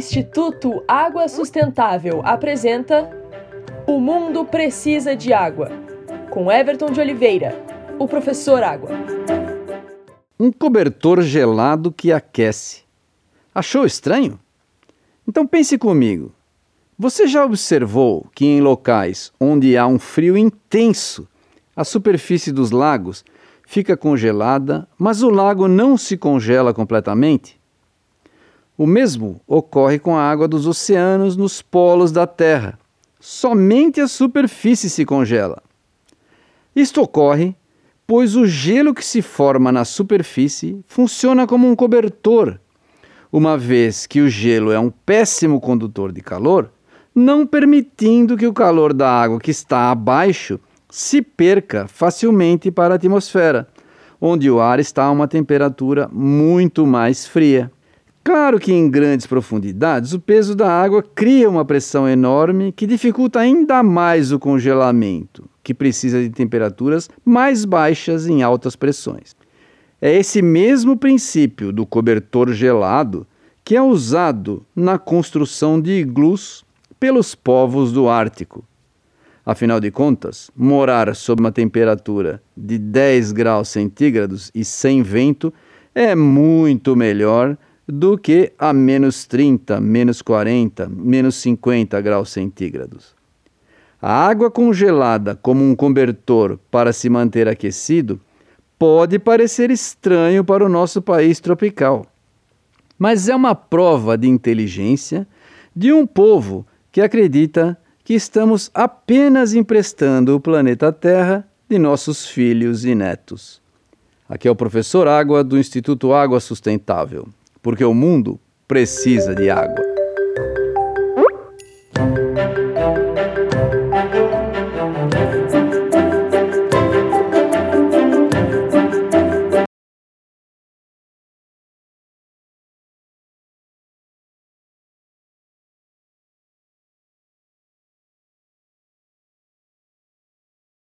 Instituto Água Sustentável apresenta O Mundo Precisa de Água, com Everton de Oliveira, o professor Água. Um cobertor gelado que aquece. Achou estranho? Então pense comigo. Você já observou que em locais onde há um frio intenso, a superfície dos lagos fica congelada, mas o lago não se congela completamente? O mesmo ocorre com a água dos oceanos nos polos da Terra. Somente a superfície se congela. Isto ocorre pois o gelo que se forma na superfície funciona como um cobertor, uma vez que o gelo é um péssimo condutor de calor, não permitindo que o calor da água que está abaixo se perca facilmente para a atmosfera, onde o ar está a uma temperatura muito mais fria. Claro que em grandes profundidades o peso da água cria uma pressão enorme que dificulta ainda mais o congelamento, que precisa de temperaturas mais baixas em altas pressões. É esse mesmo princípio do cobertor gelado que é usado na construção de iglus pelos povos do Ártico. Afinal de contas, morar sob uma temperatura de 10 graus centígrados e sem vento é muito melhor do que a menos 30, menos 40, menos 50 graus centígrados. A água congelada como um cobertor para se manter aquecido pode parecer estranho para o nosso país tropical, mas é uma prova de inteligência de um povo que acredita que estamos apenas emprestando o planeta Terra de nossos filhos e netos. Aqui é o professor Água do Instituto Água Sustentável porque o mundo precisa de água.